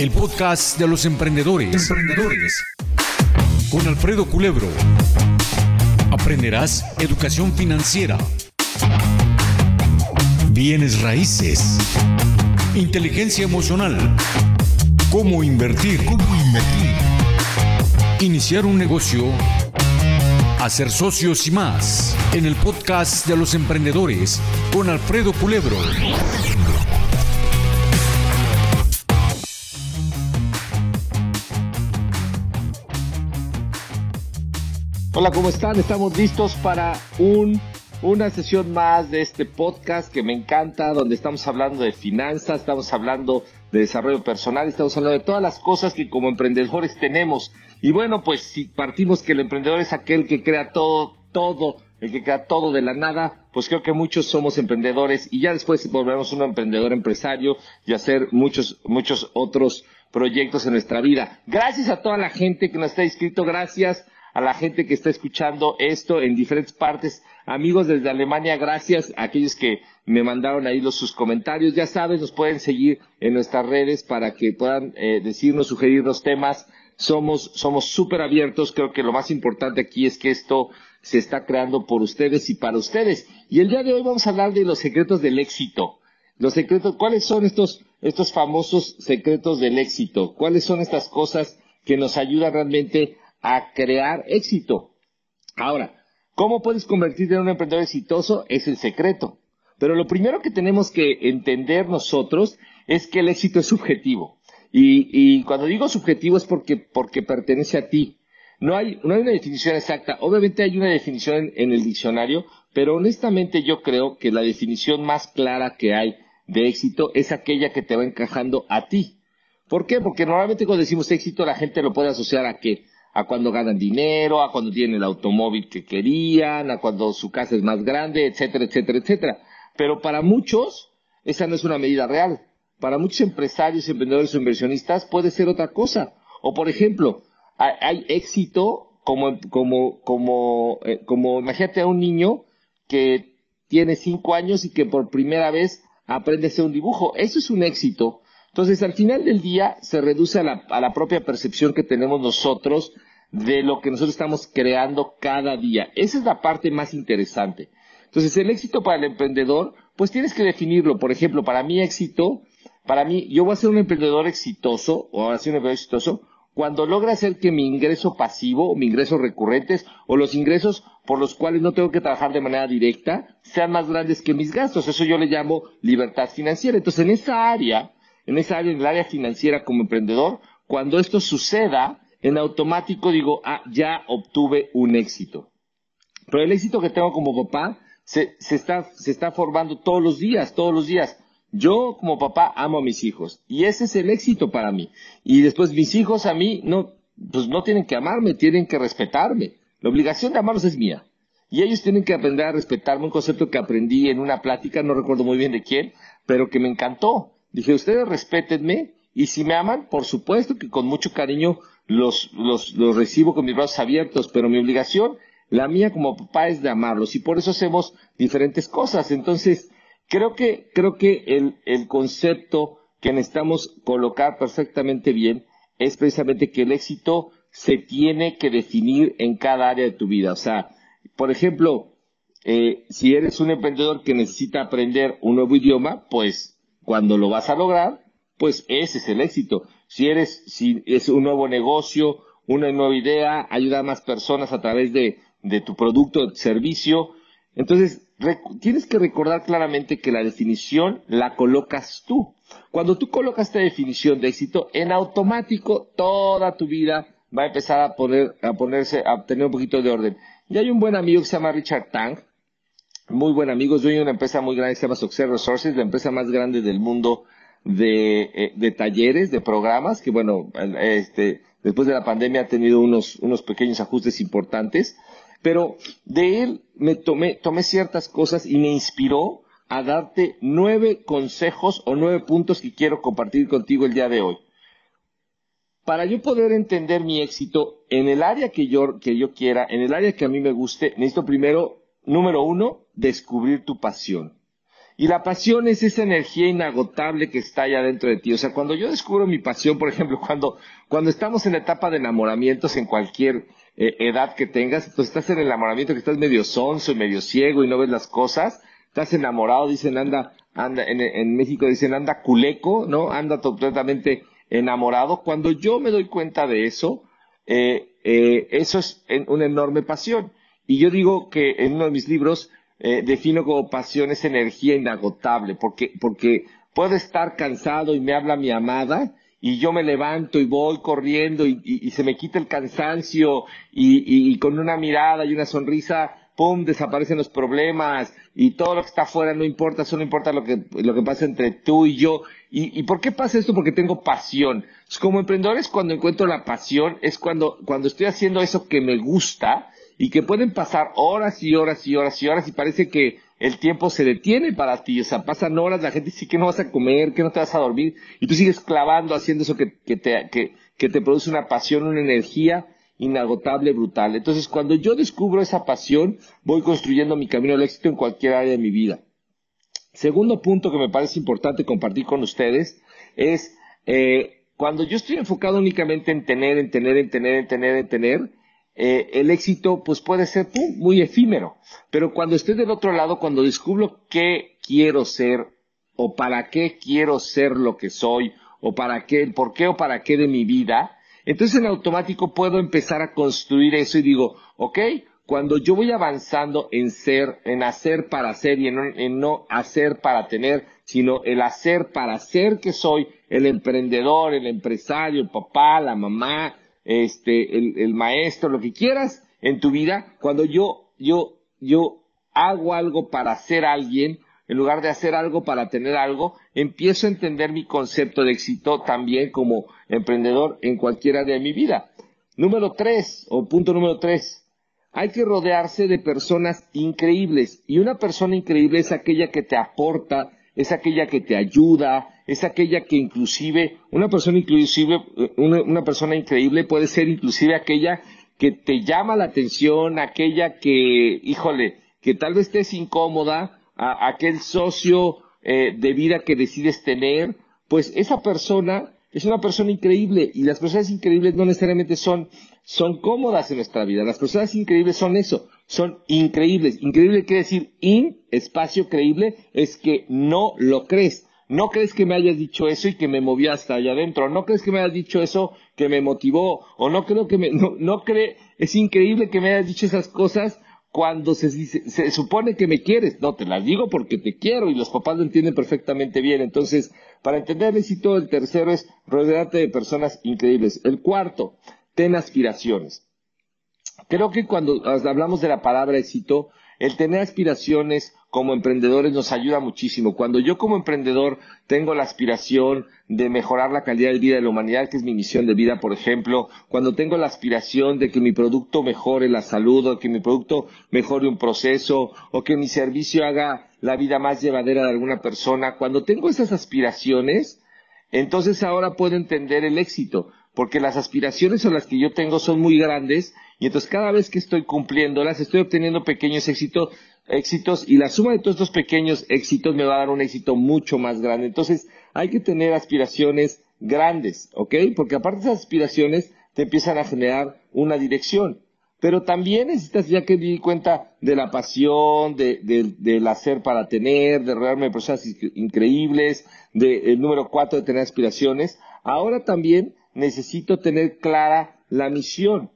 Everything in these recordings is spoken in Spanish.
el podcast de los emprendedores. Emprendedores. Con Alfredo Culebro. Aprenderás educación financiera, bienes raíces, inteligencia emocional, cómo invertir, cómo invertir, iniciar un negocio, hacer socios y más en el podcast de los emprendedores con Alfredo Culebro. Hola, ¿cómo están? Estamos listos para un, una sesión más de este podcast que me encanta, donde estamos hablando de finanzas, estamos hablando de desarrollo personal, estamos hablando de todas las cosas que como emprendedores tenemos. Y bueno, pues si partimos que el emprendedor es aquel que crea todo, todo, el que crea todo de la nada, pues creo que muchos somos emprendedores y ya después volvemos un emprendedor empresario y hacer muchos, muchos otros proyectos en nuestra vida. Gracias a toda la gente que nos está inscrito, gracias a la gente que está escuchando esto en diferentes partes. Amigos desde Alemania, gracias a aquellos que me mandaron ahí los, sus comentarios. Ya saben, nos pueden seguir en nuestras redes para que puedan eh, decirnos, sugerirnos temas. Somos somos súper abiertos. Creo que lo más importante aquí es que esto se está creando por ustedes y para ustedes. Y el día de hoy vamos a hablar de los secretos del éxito. Los secretos, ¿cuáles son estos, estos famosos secretos del éxito? ¿Cuáles son estas cosas que nos ayudan realmente a crear éxito. Ahora, ¿cómo puedes convertirte en un emprendedor exitoso? Es el secreto. Pero lo primero que tenemos que entender nosotros es que el éxito es subjetivo. Y, cuando digo subjetivo es porque, porque pertenece a ti. No hay, no hay una definición exacta. Obviamente hay una definición en el diccionario, pero honestamente yo creo que la definición más clara que hay de éxito es aquella que te va encajando a ti. ¿Por qué? Porque normalmente cuando decimos éxito la gente lo puede asociar a qué? A cuando ganan dinero, a cuando tienen el automóvil que querían, a cuando su casa es más grande, etcétera, etcétera, etcétera. Pero para muchos, esa no es una medida real. Para muchos empresarios, emprendedores o inversionistas puede ser otra cosa. O por ejemplo, hay, éxito como, como, como, eh, como, imagínate a un niño que tiene cinco años y que por primera vez aprende a hacer un dibujo. Eso es un éxito entonces, al final del día, se reduce a la, propia percepción que tenemos nosotros de lo que nosotros estamos creando cada día. Esa es la parte más interesante. Entonces, el éxito para el emprendedor, pues tienes que definirlo. Por ejemplo, para mí éxito, para mí, yo voy a ser un emprendedor exitoso, o voy a ser un emprendedor exitoso, cuando logra hacer que mi ingreso pasivo, o mi ingresos recurrentes, o los ingresos por los cuales no tengo que trabajar de manera directa, sean más grandes que mis gastos. Eso yo le llamo libertad financiera. Entonces, en esa área, en esa área, en el área financiera como emprendedor, cuando esto suceda, en automático digo, ah, ya obtuve un éxito. Pero el éxito que tengo como papá se, está, se está formando todos los días, todos los días. Yo como papá amo a mis hijos y ese es el éxito para mí. Y después mis hijos a mí no, pues no tienen que amarme, tienen que respetarme. La obligación de amarlos es mía. Y ellos tienen que aprender a respetarme, un concepto que aprendí en una plática, no recuerdo muy bien de quién, pero que me encantó. Dije, ustedes respétenme y si me aman, por supuesto que con mucho cariño los, los, los recibo con mis brazos abiertos, pero mi obligación, la mía como papá es de amarlos y por eso hacemos diferentes cosas. Entonces, creo que, creo que el, el concepto que necesitamos colocar perfectamente bien es precisamente que el éxito se tiene que definir en cada área de tu vida. O sea, por ejemplo, eh, si eres un emprendedor que necesita aprender un nuevo idioma, pues cuando lo vas a lograr, pues ese es el éxito. Si eres, si es un nuevo negocio, una nueva idea, ayuda a más personas a través de, tu producto servicio. Entonces, tienes que recordar claramente que la definición la colocas tú. Cuando tú colocas esta definición de éxito, en automático toda tu vida va a empezar a poner, a ponerse, a tener un poquito de orden. Y hay un buen amigo que se llama Richard Tang, muy buen amigo, es dueño de una empresa muy grande que se llama Success Resources, la empresa más grande del mundo de, eh, de talleres, de programas, que bueno, este, después de la pandemia ha tenido unos, unos pequeños ajustes importantes, pero de él me tomé, tomé ciertas cosas y me inspiró a darte nueve consejos o nueve puntos que quiero compartir contigo el día de hoy. Para yo poder entender mi éxito en el área que yo, que yo quiera, en el área que a mí me guste, necesito primero, número uno, descubrir tu pasión. Y la pasión es esa energía inagotable que está allá dentro de ti. O sea, cuando yo descubro mi pasión, por ejemplo, cuando, cuando estamos en la etapa de enamoramientos en cualquier eh, edad que tengas, pues estás en el enamoramiento que estás medio sonso y medio ciego y no ves las cosas, estás enamorado, dicen anda, anda, en, en México dicen anda culeco, ¿no? Anda completamente enamorado. Cuando yo me doy cuenta de eso, eh, eh, eso es una enorme pasión. Y yo digo que en uno de mis libros eh, defino como pasión esa energía inagotable, porque, porque puedo estar cansado y me habla mi amada y yo me levanto y voy corriendo y, se me quita el cansancio y, con una mirada y una sonrisa, ¡pum!, desaparecen los problemas y todo lo que está afuera no importa, solo importa lo que, lo que pasa entre tú y yo. ¿Y, por qué pasa esto? Porque tengo pasión. Como emprendedores, cuando encuentro la pasión, es cuando, cuando estoy haciendo eso que me gusta, y que pueden pasar horas y horas y horas y horas y parece que el tiempo se detiene para ti, o sea, pasan horas, la gente dice que no vas a comer, que no te vas a dormir, y tú sigues clavando haciendo eso que, que, te, que, que te produce una pasión, una energía inagotable, brutal. Entonces, cuando yo descubro esa pasión, voy construyendo mi camino al éxito en cualquier área de mi vida. Segundo punto que me parece importante compartir con ustedes es eh, cuando yo estoy enfocado únicamente en tener, en tener, en tener, en tener, en tener, eh, el éxito pues puede ser muy efímero. Pero cuando estoy del otro lado, cuando descubro qué quiero ser o para qué quiero ser lo que soy o para qué, por qué o para qué de mi vida, entonces en automático puedo empezar a construir eso y digo, ok, cuando yo voy avanzando en ser, en hacer para ser y en, en, no hacer para tener, sino el hacer para ser que soy, el emprendedor, el empresario, el papá, la mamá, este, el, maestro, lo que quieras en tu vida, cuando yo, yo, yo hago algo para ser alguien, en lugar de hacer algo para tener algo, empiezo a entender mi concepto de éxito también como emprendedor en cualquier área de mi vida. Número tres, o punto número tres, hay que rodearse de personas increíbles. Y una persona increíble es aquella que te aporta, es aquella que te ayuda, es aquella que inclusive, una persona inclusive, una, persona increíble puede ser inclusive aquella que te llama la atención, aquella que, híjole, que tal vez estés incómoda, aquel socio eh, de vida que decides tener, pues esa persona es una persona increíble y las personas increíbles no necesariamente son, son cómodas en nuestra vida. Las personas increíbles son eso, son increíbles. Increíble quiere decir in, espacio creíble, es que no lo crees. No crees que me hayas dicho eso y que me movió hasta allá adentro. No crees que me hayas dicho eso que me motivó. O no creo que me, no, cree, es increíble que me hayas dicho esas cosas cuando se, se, supone que me quieres. No, te las digo porque te quiero y los papás lo entienden perfectamente bien. Entonces, para entender éxito, el tercero es rodearte de personas increíbles. El cuarto, ten aspiraciones. Creo que cuando hablamos de la palabra éxito, el tener aspiraciones como emprendedores nos ayuda muchísimo. Cuando yo como emprendedor tengo la aspiración de mejorar la calidad de vida de la humanidad, que es mi misión de vida, por ejemplo, cuando tengo la aspiración de que mi producto mejore la salud, o que mi producto mejore un proceso, o que mi servicio haga la vida más llevadera de alguna persona, cuando tengo esas aspiraciones, entonces ahora puedo entender el éxito, porque las aspiraciones o las que yo tengo son muy grandes y entonces cada vez que estoy cumpliéndolas, estoy obteniendo pequeños éxitos, éxitos y la suma de todos estos pequeños éxitos me va a dar un éxito mucho más grande. Entonces hay que tener aspiraciones grandes, ¿ok? Porque aparte de esas aspiraciones te empiezan a generar una dirección. Pero también necesitas, ya que di cuenta de la pasión, de, del hacer para tener, de rodearme de personas increíbles, del número cuatro de tener aspiraciones, ahora también necesito tener clara la misión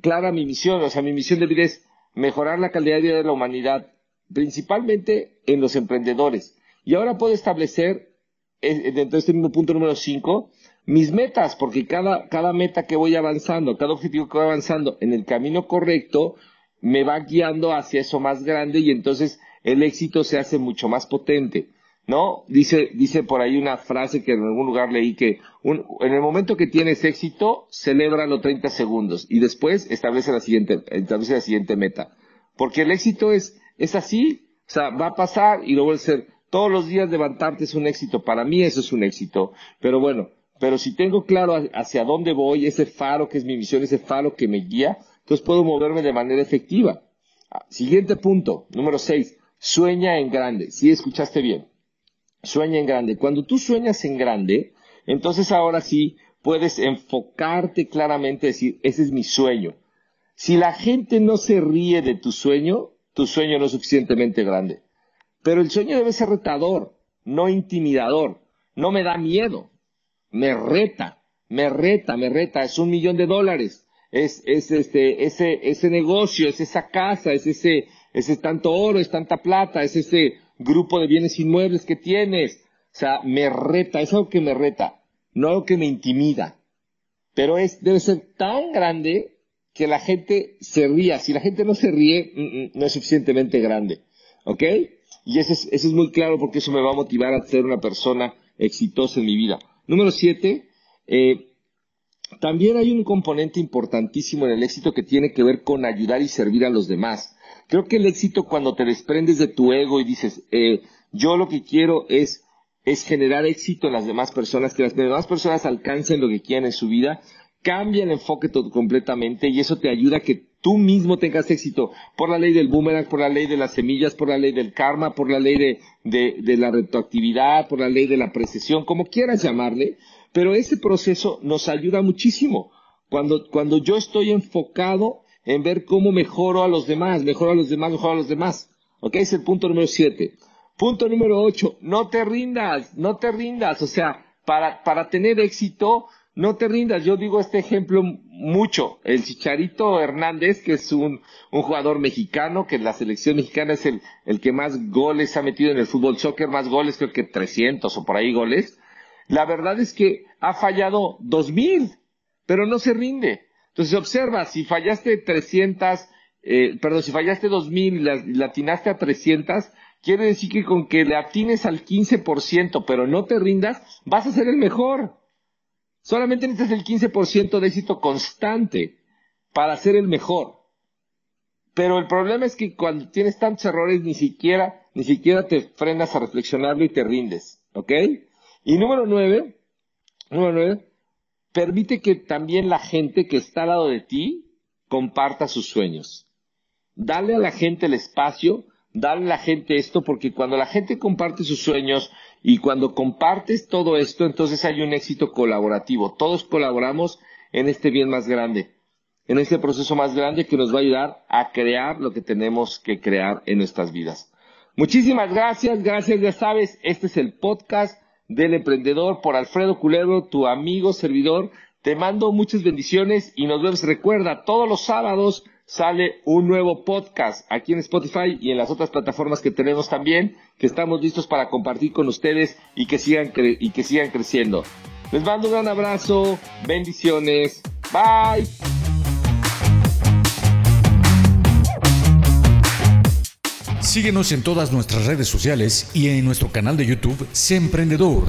clara mi misión, o sea, mi misión de vida es mejorar la calidad de vida de la humanidad, principalmente en los emprendedores. Y ahora puedo establecer, eh, dentro de este mismo punto número 5, mis metas, porque cada, cada meta que voy avanzando, cada objetivo que voy avanzando en el camino correcto, me va guiando hacia eso más grande y entonces el éxito se hace mucho más potente. ¿No? Dice, dice por ahí una frase que en algún lugar leí que un, en el momento que tienes éxito, celebra los 30 segundos y después establece la siguiente, establece la siguiente meta. Porque el éxito es, es así, o sea, va a pasar y luego a ser todos los días levantarte es un éxito. Para mí eso es un éxito. Pero bueno, pero si tengo claro hacia dónde voy, ese faro que es mi misión, ese faro que me guía, entonces puedo moverme de manera efectiva. Ah, siguiente punto, número 6 Sueña en grande. Sí, escuchaste bien. Sueña en grande. Cuando tú sueñas en grande, entonces ahora sí puedes enfocarte claramente, decir, ese es mi sueño. Si la gente no se ríe de tu sueño, tu sueño no es suficientemente grande. Pero el sueño debe ser retador, no intimidador. No me da miedo. Me reta, me reta, me reta. Es un millón de dólares. Es, es este, ese, ese negocio, es esa casa, es ese, ese tanto oro, es tanta plata, es ese grupo de bienes inmuebles que tienes. O sea, me reta, es algo que me reta, no algo que me intimida. Pero es, debe ser tan grande que la gente se ría. Si la gente no se ríe, mm, mm, no es suficientemente grande. ¿Ok? Y eso es, muy claro porque eso me va a motivar a ser una persona exitosa en mi vida. Número siete, eh, también hay un componente importantísimo en el éxito que tiene que ver con ayudar y servir a los demás. Creo que el éxito cuando te desprendes de tu ego y dices, eh, yo lo que quiero es, es generar éxito en las demás personas, que las demás personas alcancen lo que quieren en su vida, cambia el enfoque todo completamente y eso te ayuda a que tú mismo tengas éxito por la ley del boomerang, por la ley de las semillas, por la ley del karma, por la ley de, de, de la retroactividad, por la ley de la precesión, como quieras llamarle, pero ese proceso nos ayuda muchísimo. Cuando, cuando yo estoy enfocado en ver cómo mejoro a los demás, mejoro a los demás, mejoro a los demás. ¿Ok? Es el punto número siete. Punto número ocho, no te rindas, no te rindas. O sea, para, para tener éxito, no te rindas. Yo digo este ejemplo mucho. El Chicharito Hernández, que es un, un jugador mexicano, que en la selección mexicana es el, el que más goles ha metido en el fútbol soccer, más goles, creo que 300 o por ahí goles. La verdad es que ha fallado 2000, pero no se rinde. Entonces observa, si fallaste 300, eh, perdón, si fallaste 2000 y la, atinaste a 300, quiere decir que con que le atines al 15%, pero no te rindas, vas a ser el mejor. Solamente necesitas el 15% de éxito constante para ser el mejor. Pero el problema es que cuando tienes tantos errores ni siquiera, ni siquiera te frenas a reflexionarlo y te rindes. ¿Ok? Y número nueve, número nueve, permite que también la gente que está al lado de ti comparta sus sueños. Dale a la gente el espacio, dale a la gente esto, porque cuando la gente comparte sus sueños y cuando compartes todo esto, entonces hay un éxito colaborativo. Todos colaboramos en este bien más grande, en este proceso más grande que nos va a ayudar a crear lo que tenemos que crear en nuestras vidas. Muchísimas gracias, gracias, ya sabes, este es el podcast del emprendedor por Alfredo Culebro, tu amigo, servidor. Te mando muchas bendiciones y nos vemos. Recuerda, todos los sábados sale un nuevo podcast aquí en Spotify y en las otras plataformas que tenemos también, que estamos listos para compartir con ustedes y que sigan, y que sigan creciendo. Les mando un gran abrazo, bendiciones, bye. Síguenos en todas nuestras redes sociales y en nuestro canal de YouTube, Sé Emprendedor.